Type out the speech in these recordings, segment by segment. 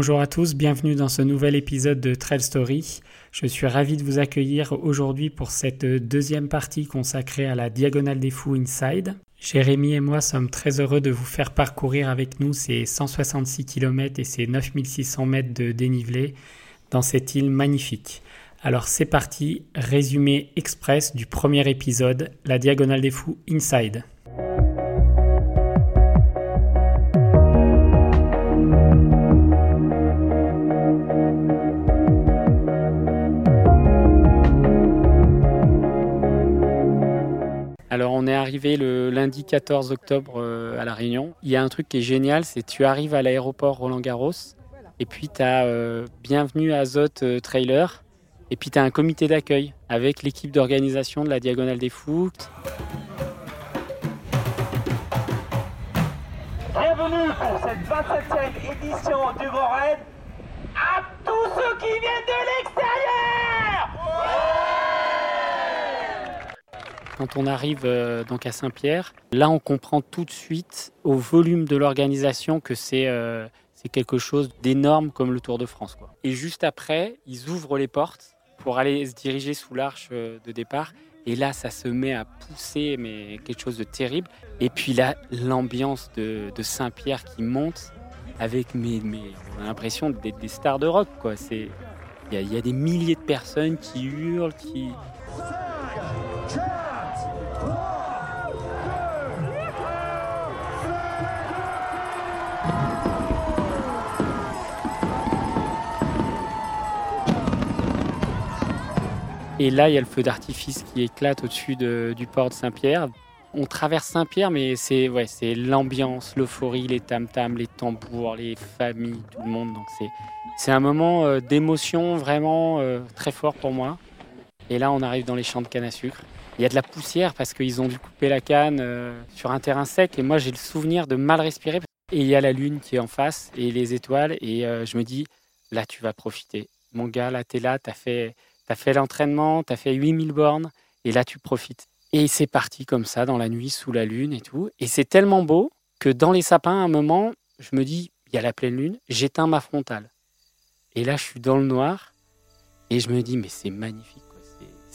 Bonjour à tous, bienvenue dans ce nouvel épisode de Trail Story. Je suis ravi de vous accueillir aujourd'hui pour cette deuxième partie consacrée à la Diagonale des Fous Inside. Jérémy et moi sommes très heureux de vous faire parcourir avec nous ces 166 km et ces 9600 mètres de dénivelé dans cette île magnifique. Alors c'est parti, résumé express du premier épisode, la Diagonale des Fous Inside. Lundi 14 octobre euh, à La Réunion. Il y a un truc qui est génial, c'est tu arrives à l'aéroport Roland Garros et puis tu as euh, Bienvenue Azote euh, Trailer et puis tu as un comité d'accueil avec l'équipe d'organisation de la Diagonale des Fous. Bienvenue pour cette 27e édition du Grand à tous ceux qui viennent de l'extérieur Quand on arrive euh, donc à Saint-Pierre, là on comprend tout de suite au volume de l'organisation que c'est euh, c'est quelque chose d'énorme comme le Tour de France. Quoi. Et juste après, ils ouvrent les portes pour aller se diriger sous l'arche euh, de départ. Et là, ça se met à pousser, mais quelque chose de terrible. Et puis là, l'ambiance de, de Saint-Pierre qui monte avec mes, mes l'impression d'être des stars de rock. Quoi. C'est, il y a des milliers de personnes qui hurlent, qui, Et là, il y a le feu d'artifice qui éclate au-dessus de- du port de Saint-Pierre. On traverse Saint-Pierre, mais c'est ouais, l'ambiance, l'euphorie, les tam-tams, les tambours, les familles, tout le monde. Donc c'est c'est un moment euh, d'émotion vraiment euh, très fort pour moi. Et là, on arrive dans les champs de canne à sucre. Il y a de la poussière parce qu'ils ont dû couper la canne euh, sur un terrain sec. Et moi, j'ai le souvenir de mal respirer. Et il y a la lune qui est en face et les étoiles. Et euh, je me dis, là, tu vas profiter. Mon gars, là, t'es là, t'as fait as fait l'entraînement, tu as fait 8000 bornes, et là tu profites. Et c'est parti comme ça, dans la nuit, sous la lune et tout. Et c'est tellement beau que dans les sapins, à un moment, je me dis, il y a la pleine lune, j'éteins ma frontale. Et là, je suis dans le noir, et je me dis, mais c'est magnifique.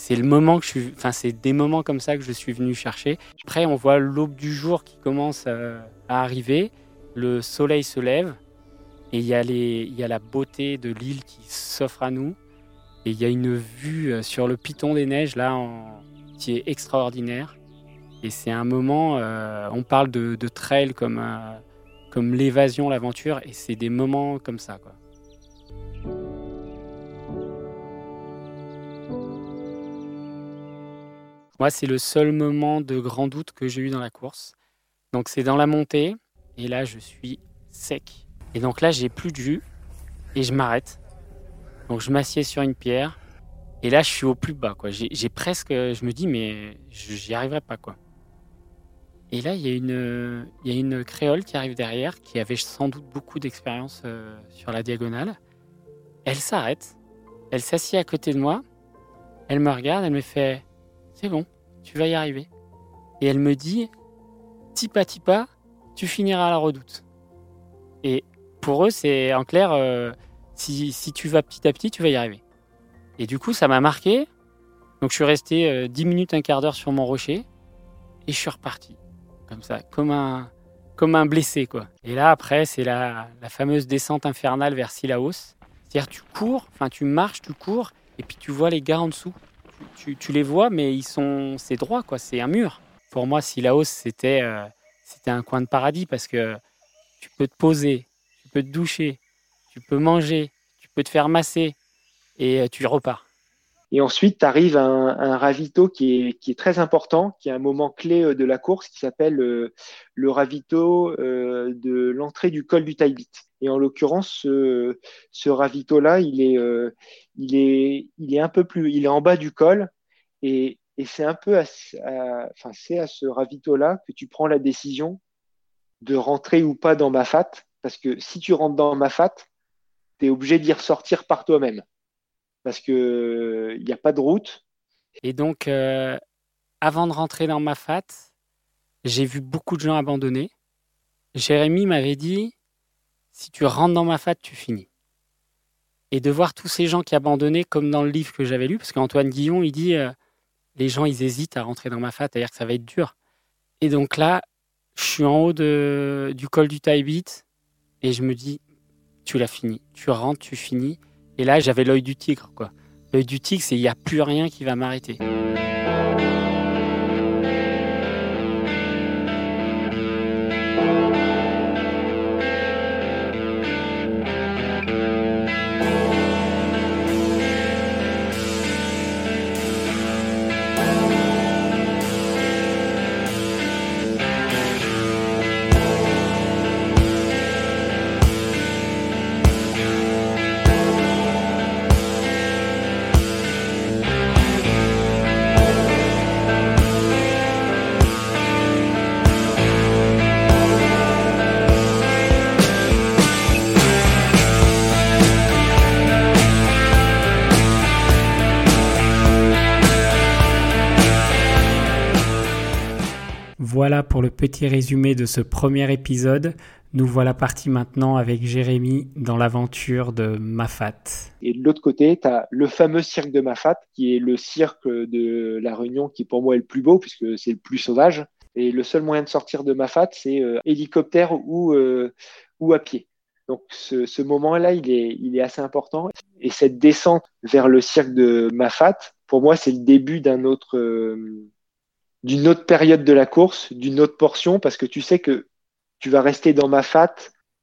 C'est- le moment que je suis, enfin, c'est des moments comme ça que je suis venu chercher. Après, on voit l'aube du jour qui commence euh, à arriver, le soleil se lève, et il y, a les- il y a la beauté de l'île qui s'offre à nous. Et il y a une vue euh, sur le piton des neiges là qui est extraordinaire. Et c'est un moment, euh, on parle de, trail comme, comme l'évasion, l'aventure, et c'est des moments comme ça. Quoi. Moi, c'est le seul moment de grand doute que j'ai eu dans la course. Donc c'est dans la montée, et là je suis sec. Et donc là j'ai plus de jus, et je m'arrête. Donc je m'assieds sur une pierre et là je suis au plus bas. J'ai presque, je me dis mais j'y arriverai pas. Et là il y a une, il y a une créole qui arrive derrière qui avait sans doute beaucoup d'expérience euh, sur la diagonale. Elle s'arrête, elle s'assied à côté de moi, elle me regarde, elle me fait c'est bon, tu vas y arriver. Et elle me dit tipa tipa, tu finiras à la redoute. Et pour eux c'est en clair. euh, si, si tu vas petit à petit, tu vas y arriver. Et du coup, ça m'a marqué. Donc, je suis resté euh, 10 minutes, un quart d'heure sur mon rocher. Et je suis reparti. Comme ça, comme un, comme un blessé, quoi. Et là, après, c'est la, la fameuse descente infernale vers Sillaos. C'est-à-dire, tu cours, enfin, tu marches, tu cours, et puis tu vois les gars en dessous. Tu, les vois, mais ils sont, c'est droit, quoi. C'est un mur. Pour moi, Sillaos, c'était, euh, c'était un coin de paradis parce que tu peux te poser, tu peux te doucher, tu peux manger, tu peux te faire masser et euh, tu repars. Et ensuite, tu arrives à un, ravito qui est, très important, qui est un moment clé euh, de la course, qui s'appelle euh, le ravito euh, de l'entrée du col du Taibit. Et en l'occurrence, ce, ravito-là, il est, un peu plus, il est en bas du col. Et, et c'est un peu à, enfin, c'est à ce ravito-là que tu prends la décision de rentrer ou pas dans ma fat. Parce que si tu rentres dans ma fat, tu es obligé d'y ressortir par toi-même parce qu'il n'y a pas de route. Et donc, euh, avant de rentrer dans ma fat, j'ai vu beaucoup de gens abandonner. Jérémy m'avait dit, si tu rentres dans ma fat, tu finis. Et de voir tous ces gens qui abandonnaient, comme dans le livre que j'avais lu, parce qu'Antoine Guillon, il dit, euh, les gens, ils hésitent à rentrer dans ma fat, c'est-à-dire que ça va être dur. Et donc là, je suis en haut du col du Taibit, et je me dis, tu l'as fini. Tu rentres, tu finis. Et là, j'avais l'œil du tigre, quoi. L'œil du tigre, c'est il n'y a plus rien qui va m'arrêter. Pour le petit résumé de ce premier épisode. Nous voilà partis maintenant avec Jérémy dans l'aventure de Mafat. Et de l'autre côté, tu as le fameux cirque de Mafat, qui est le cirque de La Réunion, qui pour moi est le plus beau, puisque c'est le plus sauvage. Et le seul moyen de sortir de Mafat, c'est euh, hélicoptère ou, euh, ou à pied. Donc ce, moment-là, il est, il est assez important. Et cette descente vers le cirque de Mafat, pour moi, c'est le début d'un autre... Euh, d'une autre période de la course, d'une autre portion, parce que tu sais que tu vas rester dans ma fat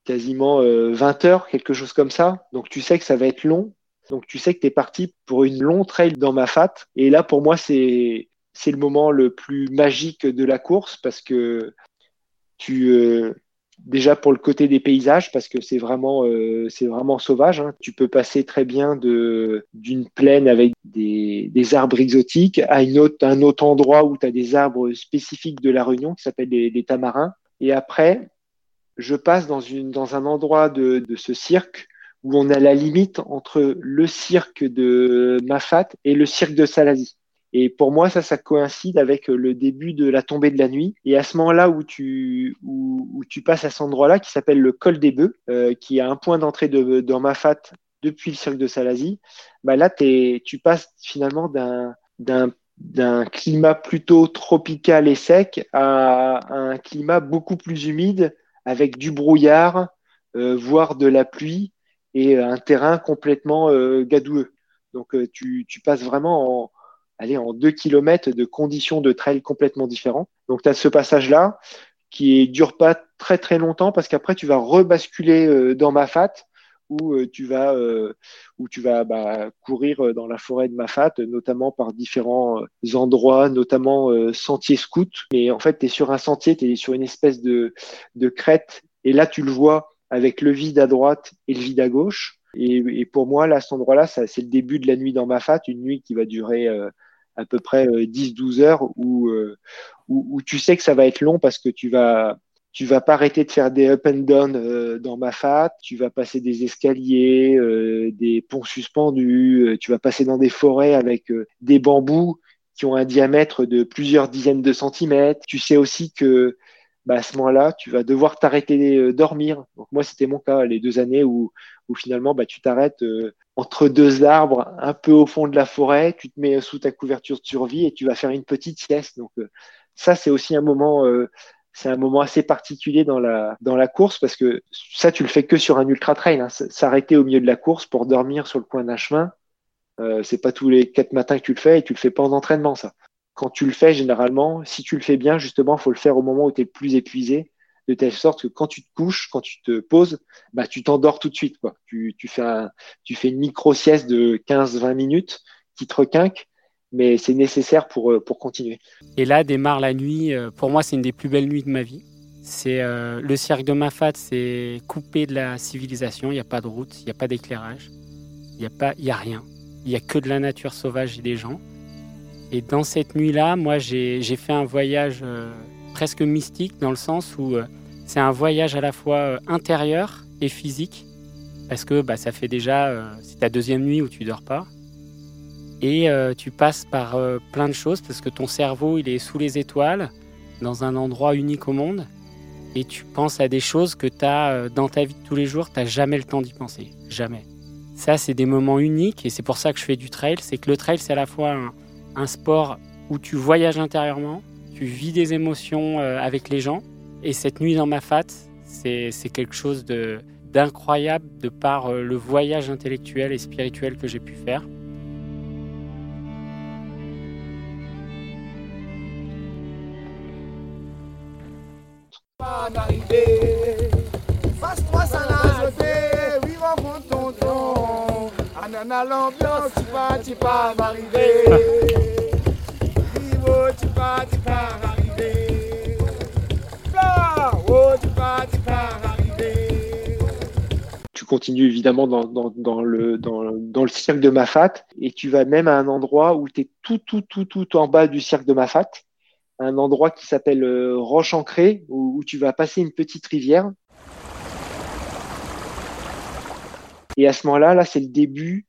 quasiment 20 euh, heures, quelque chose comme ça. Donc tu sais que ça va être long. Donc tu sais que tu es parti pour une longue trail dans ma fat. Et là, pour moi, c'est c'est le moment le plus magique de la course parce que tu, euh, déjà pour le côté des paysages parce que c'est vraiment euh, c'est vraiment sauvage. Hein. Tu peux passer très bien de d'une plaine avec des, des, arbres exotiques à une autre, un autre endroit où tu as des arbres spécifiques de la Réunion qui s'appellent des, tamarins. Et après, je passe dans une dans un endroit de, de ce cirque où on a la limite entre le cirque de Mafat et le cirque de Salazie. Et pour moi, ça, ça coïncide avec euh, le début de la tombée de la nuit. Et à ce moment-là où tu, où, tu passes à cet endroit-là, qui s'appelle le col des bœufs, euh, qui a un point d'entrée de, dans Mafat depuis le cirque de Salazie, bah là, es, tu passes finalement d'un, d'un, d'un climat plutôt tropical et sec à, un climat beaucoup plus humide, avec du brouillard, euh, voire de la pluie, et un terrain complètement euh, gadoueux. Donc euh, tu, tu passes vraiment en aller en deux kilomètres de conditions de trail complètement différentes. Donc, tu as ce passage-là qui dure pas très très longtemps parce qu'après, tu vas rebasculer euh, dans Mafat où euh, tu vas, euh, où tu vas courir dans la forêt de Mafat, notamment par différents endroits, notamment sentiers scouts. Et en fait, tu es sur un sentier, tu es sur une espèce de, de crête. Et là, tu le vois avec le vide à droite et le vide à gauche. Et, pour moi, là, cet endroit-là, c'est le début de la nuit dans Mafat, une nuit qui va durer à peu près 10-12 euh, heures euh, où, où, tu sais que ça va être long parce que tu vas tu vas pas arrêter de faire des up and down euh, dans ma fat, tu vas passer des escaliers, des ponts suspendus, tu vas passer dans des forêts avec des bambous qui ont un diamètre de plusieurs dizaines de centimètres. Tu sais aussi que bah, à ce moment-là, tu vas devoir t'arrêter dormir. Donc moi, c'était mon cas, les deux années où, finalement, bah, tu t'arrêtes entre deux arbres, un peu au fond de la forêt, tu te mets sous ta couverture de survie et tu vas faire une petite sieste. Donc euh, ça, c'est aussi un moment, euh, c'est un moment assez particulier dans la dans la course parce que ça, tu le fais que sur un ultra trail. Hein. S'arrêter au milieu de la course pour dormir sur le coin d'un chemin, euh, c'est pas tous les quatre matins que tu le fais et tu le fais pas en entraînement. Ça, quand tu le fais généralement, si tu le fais bien, justement, faut le faire au moment où tu es plus épuisé de telle sorte que quand tu te couches, quand tu te poses, bah, tu t'endors tout de suite. Quoi. Tu, tu, fais tu fais une micro-sieste de 15-20 minutes qui te requinque, mais c'est nécessaire pour, pour continuer. Et là démarre la nuit. Pour moi, c'est une des plus belles nuits de ma vie. C'est le cirque de Mafat, c'est coupé de la civilisation. Il n'y a pas de route, il n'y a pas d'éclairage, il n'y a pas, il y a rien. Il n'y a que de la nature sauvage et des gens. Et dans cette nuit-là, moi, j'ai fait un voyage presque mystique dans le sens où c'est un voyage à la fois intérieur et physique parce que bah, ça fait déjà, euh, c'est ta deuxième nuit où tu dors pas. Et euh, tu passes par euh, plein de choses parce que ton cerveau, il est sous les étoiles, dans un endroit unique au monde. Et tu penses à des choses que tu as dans ta vie de tous les jours, tu n'as jamais le temps d'y penser. Jamais. Ça, c'est des moments uniques et c'est pour ça que je fais du trail. C'est que le trail, c'est à la fois un, un, sport où tu voyages intérieurement, tu vis des émotions avec les gens. Et cette nuit dans ma fat, c'est quelque chose d'incroyable de par euh, le voyage intellectuel et spirituel que j'ai pu faire. Tu pas, tu pas m'arriver. tu pas, tu pas arriver. Oh, tu pas, tu pas continue évidemment dans, dans, le, dans, dans, le cirque de Mafat et tu vas même à un endroit où tu es tout, tout, tout, tout en bas du cirque de Mafat, un endroit qui s'appelle euh, Roche Ancrée où tu vas passer une petite rivière. Et à ce moment-là, là, c'est le début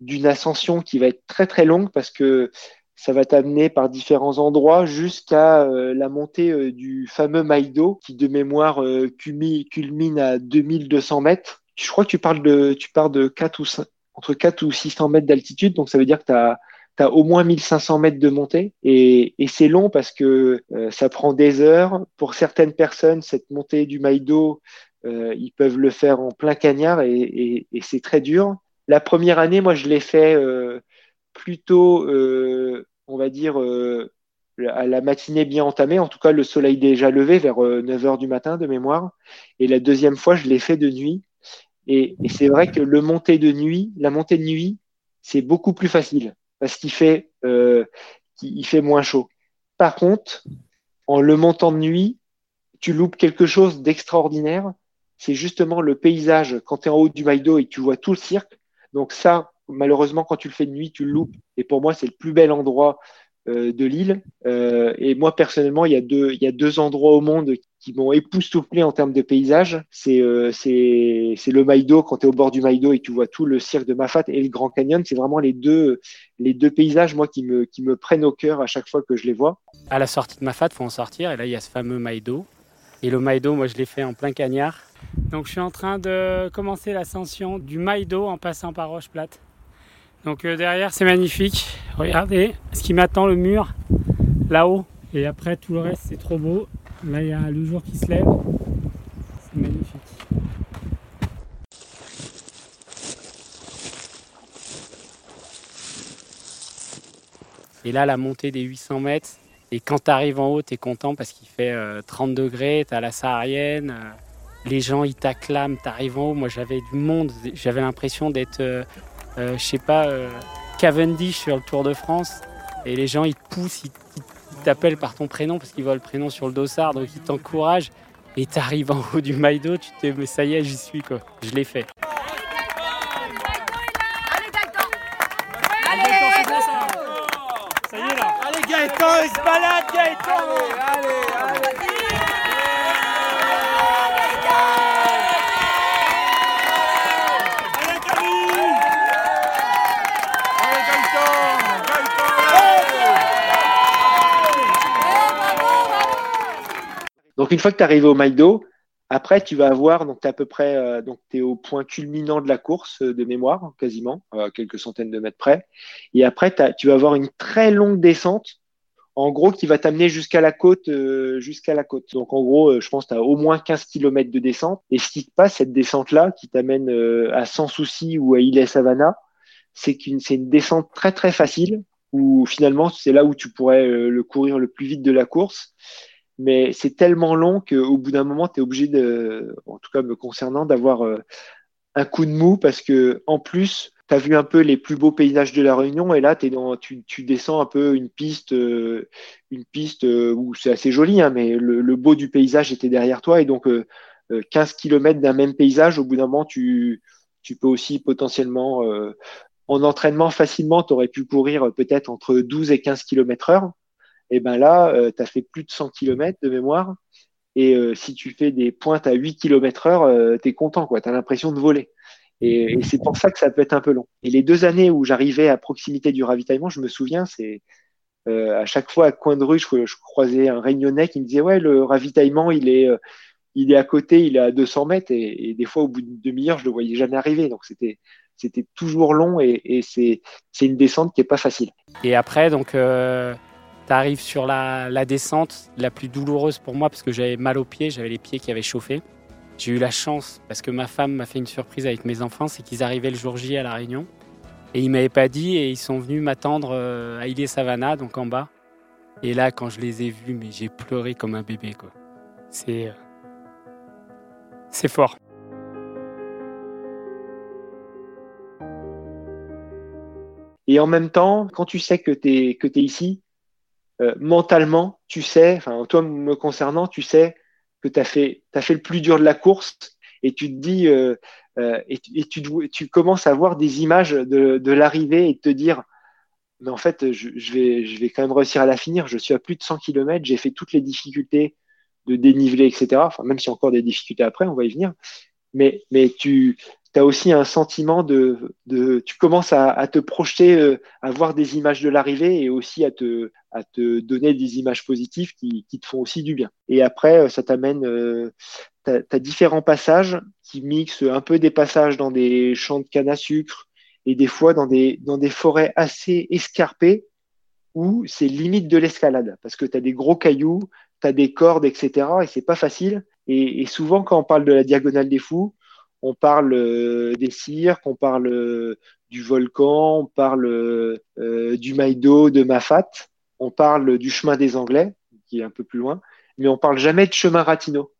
d'une ascension qui va être très très longue parce que ça va t'amener par différents endroits jusqu'à euh, la montée euh, du fameux Maïdo qui de mémoire culmine à 2200 mètres je crois que tu parles de, tu pars de 4 ou entre 4 ou 600 mètres d'altitude, donc ça veut dire que tu as, au moins 1500 mètres de montée. Et, et c'est long parce que euh, ça prend des heures. Pour certaines personnes, cette montée du Maïdo, euh, ils peuvent le faire en plein cagnard et, et c'est très dur. La première année, moi, je l'ai fait euh, plutôt, euh, on va dire, euh, à la matinée bien entamée, en tout cas le soleil déjà levé vers 9 heures du matin de mémoire. Et la deuxième fois, je l'ai fait de nuit. Et, c'est vrai que le montée de nuit, la montée de nuit, c'est beaucoup plus facile parce qu'il fait, il fait moins chaud. Par contre, en le montant de nuit, tu loupes quelque chose d'extraordinaire. C'est justement le paysage quand tu es en haut du Maïdo et tu vois tout le cirque. Donc ça, malheureusement, quand tu le fais de nuit, tu le loupes. Et pour moi, c'est le plus bel endroit euh, de l'île. Euh, et moi, personnellement, il y, a deux, y a deux endroits au monde qui m'ont époustouflé en termes de paysage. C'est euh, le Maïdo, quand tu es au bord du Maïdo et tu vois tout le cirque de Mafat et le Grand Canyon. C'est vraiment les deux, les deux paysages, moi, qui me, qui me prennent au cœur à chaque fois que je les vois. À la sortie de Mafat, faut en sortir. Et là, il y a ce fameux Maïdo. Et le Maïdo, moi, je l'ai fait en plein cagnard. Donc, je suis en train de commencer l'ascension du Maïdo en passant par Roche Plate. Donc euh, derrière c'est magnifique. Regardez ce qui m'attend le mur là-haut. Et après tout le reste c'est trop beau. Là il y a le jour qui se lève. C'est magnifique. Et là la montée des 800 mètres. Et quand tu arrives en haut, tu es content parce qu'il fait 30 euh, degrés, tu as la saharienne, euh, les gens ils t'acclament, tu arrives en haut. Moi j'avais du monde, j'avais l'impression d'être euh, je sais pas, euh, Cavendish sur le Tour de France. Et les gens, ils te poussent, ils, t'appellent par ton prénom parce qu'ils voient le prénom sur le dossard, donc ils t'encouragent. Et t'arrives en haut du Maïdo, tu te dis, mais ça y est, j'y suis, quoi. Je l'ai fait. Ça y est là. Allez Gaëtan, il se balade Gaëtan. allez, allez. Donc une fois que tu es arrivé au Maïdo, après tu vas avoir, donc tu es à peu près, euh, donc tu es au point culminant de la course euh, de mémoire, quasiment, à quelques centaines de mètres près. Et après, tu vas avoir une très longue descente, en gros, qui va t'amener jusqu'à la côte, euh, jusqu'à la côte. Donc en gros, je pense que tu as au moins 15 km de descente. Et ce qui te passe, cette descente-là, qui t'amène à Sans Souci ou à Île Savannah, c'est qu'une c'est une descente très très facile, où finalement c'est là où tu pourrais le courir le plus vite de la course mais c'est tellement long qu'au bout d'un moment, tu es obligé de, en tout cas me concernant, d'avoir euh, un coup de mou parce que en plus, tu as vu un peu les plus beaux paysages de la Réunion et là es dans, tu, descends un peu une piste, euh, une piste euh, où c'est assez joli, hein, mais le, beau du paysage était derrière toi et donc 15 km d'un même paysage, au bout d'un moment, tu, tu peux aussi potentiellement, en entraînement facilement, tu aurais pu courir peut-être entre 12 et 15 km heure. Et ben là, tu as fait plus de 100 km de mémoire. Et si tu fais des pointes à 8 km heure, tu es content, tu as l'impression de voler. Et, c'est pour ça que ça peut être un peu long. Et les deux années où j'arrivais à proximité du ravitaillement, je me souviens, c'est euh, à chaque fois à coin de rue, je, croisais un réunionnais qui me disait ouais le ravitaillement il est euh, il est à côté, il est à 200 mètres et, des fois au bout d'une demi-heure je le voyais jamais arriver. Donc c'était c'était toujours long et, et c'est une descente qui est pas facile. Et après donc euh, tu arrives sur la, descente la plus douloureuse pour moi parce que j'avais mal aux pieds, j'avais les pieds qui avaient chauffé. J'ai eu la chance, parce que ma femme m'a fait une surprise avec mes enfants, c'est qu'ils arrivaient le jour J à La Réunion. Et ils m'avaient pas dit, et ils sont venus m'attendre euh, à Ile Savannah, donc en bas. Et là, quand je les ai vus, mais j'ai pleuré comme un bébé, quoi. C'est. Euh, c'est fort. Et en même temps, quand tu sais que tu que es ici, euh, mentalement, tu sais, enfin, toi me concernant, tu sais que tu as fait, fait le plus dur de la course et tu te dis, euh, euh, et, tu, tu, commences à voir des images de, de l'arrivée et te dire, mais en fait, je, je, vais, je vais quand même réussir à la finir. Je suis à plus de 100 km, j'ai fait toutes les difficultés de dénivelé, etc. Enfin, même a encore des difficultés après, on va y venir. Mais, mais tu, tu as aussi un sentiment de, de tu commences à, te projeter, euh, à voir des images de l'arrivée et aussi à te, à te donner des images positives qui, qui te font aussi du bien. Et après, euh, ça t'amène, euh, différents passages qui mixent un peu des passages dans des champs de canne à sucre et des fois dans des, dans des forêts assez escarpées où c'est limite de l'escalade parce que tu as des gros cailloux, tu as des cordes, etc. et c'est pas facile. Et souvent, quand on parle de la diagonale des fous, on parle euh, des cirques, on parle euh, du volcan, on parle euh, du Maïdo, de Mafat, on parle du chemin des Anglais, qui est un peu plus loin, mais on parle jamais de chemin Ratino.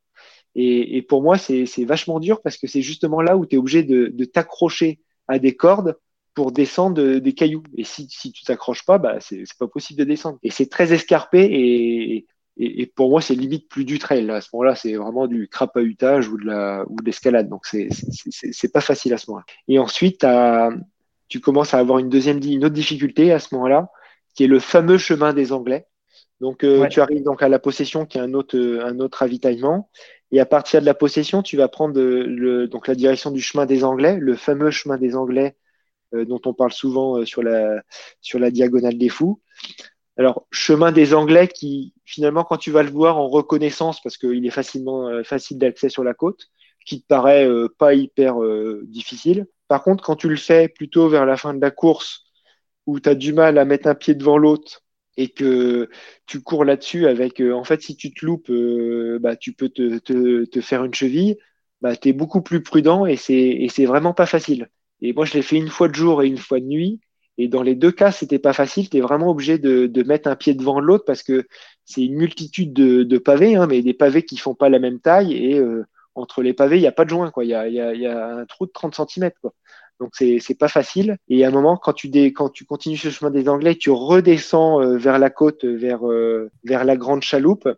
Et, pour moi, c'est vachement dur parce que c'est justement là où tu es obligé de, t'accrocher à des cordes pour descendre des cailloux. Et si, si tu t'accroches pas, bah, c'est pas possible de descendre. Et c'est très escarpé et, et, pour moi, c'est limite plus du trail. À ce moment-là, c'est vraiment du crapahutage ou de la ou de l'escalade. Donc c'est c'est pas facile à ce moment-là. Et ensuite, tu commences à avoir une deuxième une autre difficulté à ce moment-là, qui est le fameux chemin des Anglais. Donc euh, tu arrives donc à la possession, qui est un autre un autre ravitaillement. Et à partir de la possession, tu vas prendre le, donc la direction du chemin des Anglais, le fameux chemin des Anglais euh, dont on parle souvent euh, sur la sur la diagonale des fous. Alors, chemin des Anglais qui, finalement, quand tu vas le voir en reconnaissance, parce qu'il est facilement euh, facile d'accès sur la côte, qui te paraît euh, pas hyper euh, difficile. Par contre, quand tu le fais plutôt vers la fin de la course, où tu as du mal à mettre un pied devant l'autre et que tu cours là-dessus avec, en fait, si tu te loupes, bah, tu peux te, te, faire une cheville, bah, tu es beaucoup plus prudent et c'est vraiment pas facile. Et moi, je l'ai fait une fois de jour et une fois de nuit. Et dans les deux cas, c'était pas facile. Tu es vraiment obligé de, de, mettre un pied devant l'autre parce que c'est une multitude de, de pavés, hein, mais des pavés qui font pas la même taille. Et euh, entre les pavés, il n'y a pas de joint. Il, y a, y a, y a un trou de 30 cm. Quoi. Donc c'est c'est pas facile. Et à un moment, quand tu dé, quand tu continues ce chemin des Anglais, tu redescends euh, vers la côte, vers euh, vers la grande chaloupe.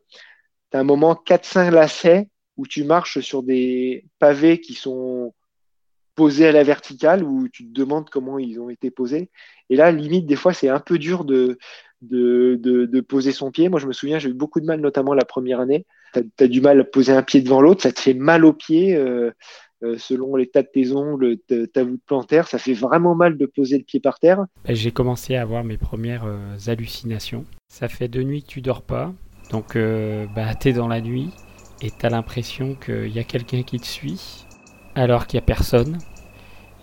Tu as un moment 4-5 lacets où tu marches sur des pavés qui sont posés à la verticale où tu te demandes comment ils ont été posés. Et là, limite, des fois, c'est un peu dur de, de, de, poser son pied. Moi, je me souviens, j'ai eu beaucoup de mal, notamment la première année. Tu as, du mal à poser un pied devant l'autre, ça te fait mal au pied. Euh, euh, selon l'état de tes ongles, ta voûte plantaire, ça fait vraiment mal de poser le pied par terre. Bah, j'ai commencé à avoir mes premières euh, hallucinations. Ça fait deux nuits que tu dors pas, donc bah, tu es dans la nuit et tu as l'impression qu'il y a quelqu'un qui te suit alors qu'il n'y a personne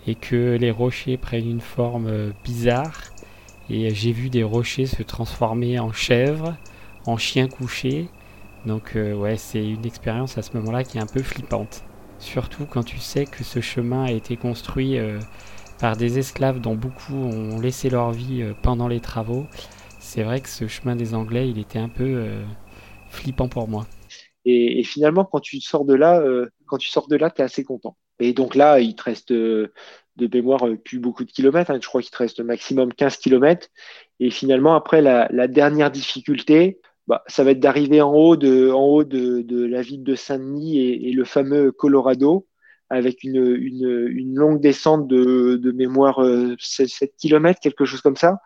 et que les rochers prennent une forme euh, bizarre. Et j'ai vu des rochers se transformer en chèvres, en chiens couchés. Donc euh, ouais, c'est une expérience à ce moment-là qui est un peu flippante. Surtout quand tu sais que ce chemin a été construit euh, par des esclaves dont beaucoup ont laissé leur vie pendant les travaux. C'est vrai que ce chemin des Anglais, il était un peu flippant pour moi. Et, et, finalement, quand tu sors de là, quand tu sors de là, tu es assez content. Et donc là, il te reste de mémoire plus beaucoup de kilomètres. Hein. je crois qu'il te reste maximum 15 kilomètres. Et finalement, après, la, dernière difficulté, bah, ça va être d'arriver en haut de, la ville de Saint-Denis et, le fameux Colorado, avec une, longue descente de, de mémoire 7, 7 km, quelque chose comme ça,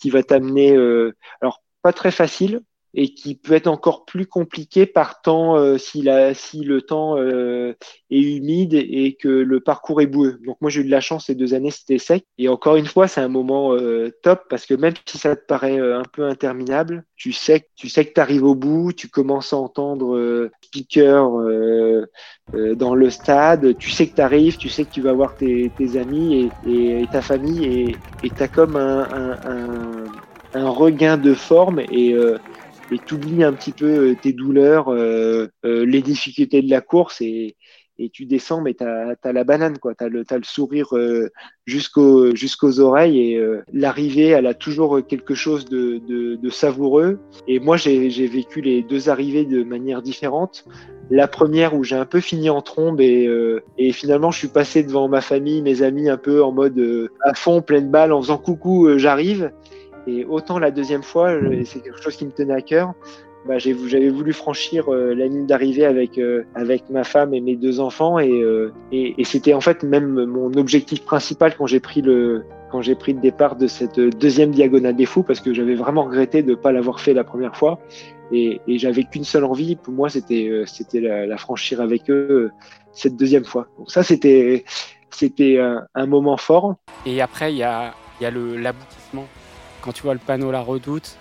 qui va t'amener, euh, alors pas très facile, et qui peut être encore plus compliqué par temps euh, si, la, si le temps euh, est humide et que le parcours est boueux. Donc moi j'ai eu de la chance ces deux années c'était sec et encore une fois c'est un moment euh, top parce que même si ça te paraît un peu interminable, tu sais tu sais que tu arrives au bout, tu commences à entendre speaker dans le stade, tu sais que tu arrives, tu sais que tu vas voir tes, tes amis et, et, ta famille et tu as comme un, un, un, un, regain de forme et et t'oublies un petit peu euh, tes douleurs, euh, euh, les difficultés de la course et, et tu descends, mais tu as, la banane, quoi. Tu as, as le sourire jusqu'aux jusqu'aux oreilles et l'arrivée, elle a toujours quelque chose de, de, de savoureux. Et moi, j'ai vécu les deux arrivées de manière différente. La première où j'ai un peu fini en trombe et, et finalement je suis passé devant ma famille, mes amis, un peu en mode à fond, pleine balle, en faisant coucou, j'arrive. Et autant la deuxième fois, c'est quelque chose qui me tenait à cœur. Bah, j'avais voulu franchir euh, la ligne d'arrivée avec euh, avec ma femme et mes deux enfants et, euh, et, et c'était en fait même mon objectif principal quand j'ai pris le quand j'ai pris le départ de cette deuxième diagonale des fous parce que j'avais vraiment regretté de ne pas l'avoir fait la première fois. Et, et j'avais qu'une seule envie. Pour moi c'était c'était la, la, franchir avec eux cette deuxième fois. Donc ça c'était c'était un, un, moment fort. Et après il y a il y a le l'aboutissement quand tu vois le panneau La Redoute,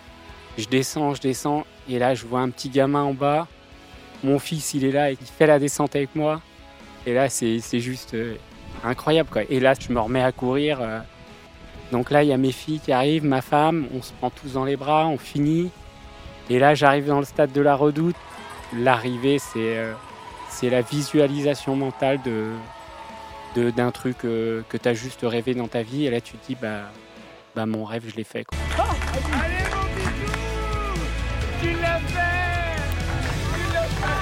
je descends, je descends, et là je vois un petit gamin en bas. Mon fils, il est là et il fait la descente avec moi. Et là, c'est juste euh, incroyable. Quoi. Et là, je me remets à courir. Euh. Donc là, il y a mes filles qui arrivent, ma femme, on se prend tous dans les bras, on finit. Et là, j'arrive dans le stade de la redoute. L'arrivée, c'est euh, la visualisation mentale de d'un truc que tu as juste rêvé dans ta vie. Et là, tu te dis, bah, bah mon rêve, je l'ai fait. Oh Allez mon bisou Tu l'as fait Tu l'as fait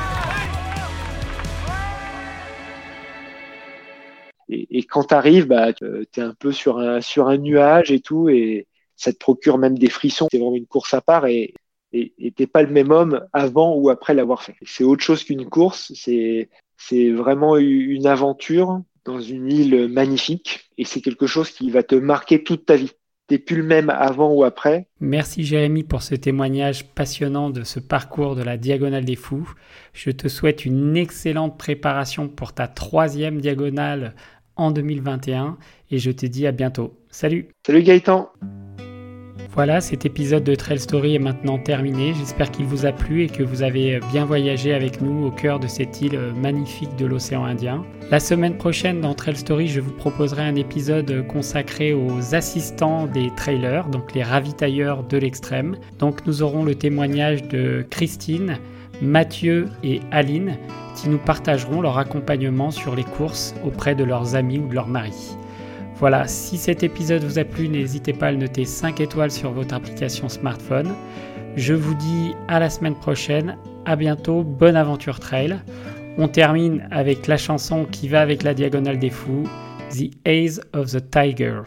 et, et, quand tu arrives, bah, tu es un peu sur un, sur un nuage et tout, et ça te procure même des frissons. C'est vraiment une course à part et et t'es pas le même homme avant ou après l'avoir fait. C'est autre chose qu'une course, c'est c'est vraiment une aventure dans une île magnifique et c'est quelque chose qui va te marquer toute ta vie t'es plus le même avant ou après. Merci Jérémy pour ce témoignage passionnant de ce parcours de la Diagonale des Fous. Je te souhaite une excellente préparation pour ta troisième diagonale en 2021 et je te dis à bientôt. Salut Salut Gaëtan voilà, cet épisode de Trail Story est maintenant terminé. J'espère qu'il vous a plu et que vous avez bien voyagé avec nous au cœur de cette île magnifique de l'océan Indien. La semaine prochaine dans Trail Story, je vous proposerai un épisode consacré aux assistants des trailers, donc les ravitailleurs de l'extrême. Donc nous aurons le témoignage de Christine, Mathieu et Aline qui nous partageront leur accompagnement sur les courses auprès de leurs amis ou de leurs maris. Voilà, si cet épisode vous a plu, n'hésitez pas à le noter 5 étoiles sur votre application smartphone. Je vous dis à la semaine prochaine, à bientôt, bonne aventure trail. On termine avec la chanson qui va avec la diagonale des fous, The Ace of the Tiger.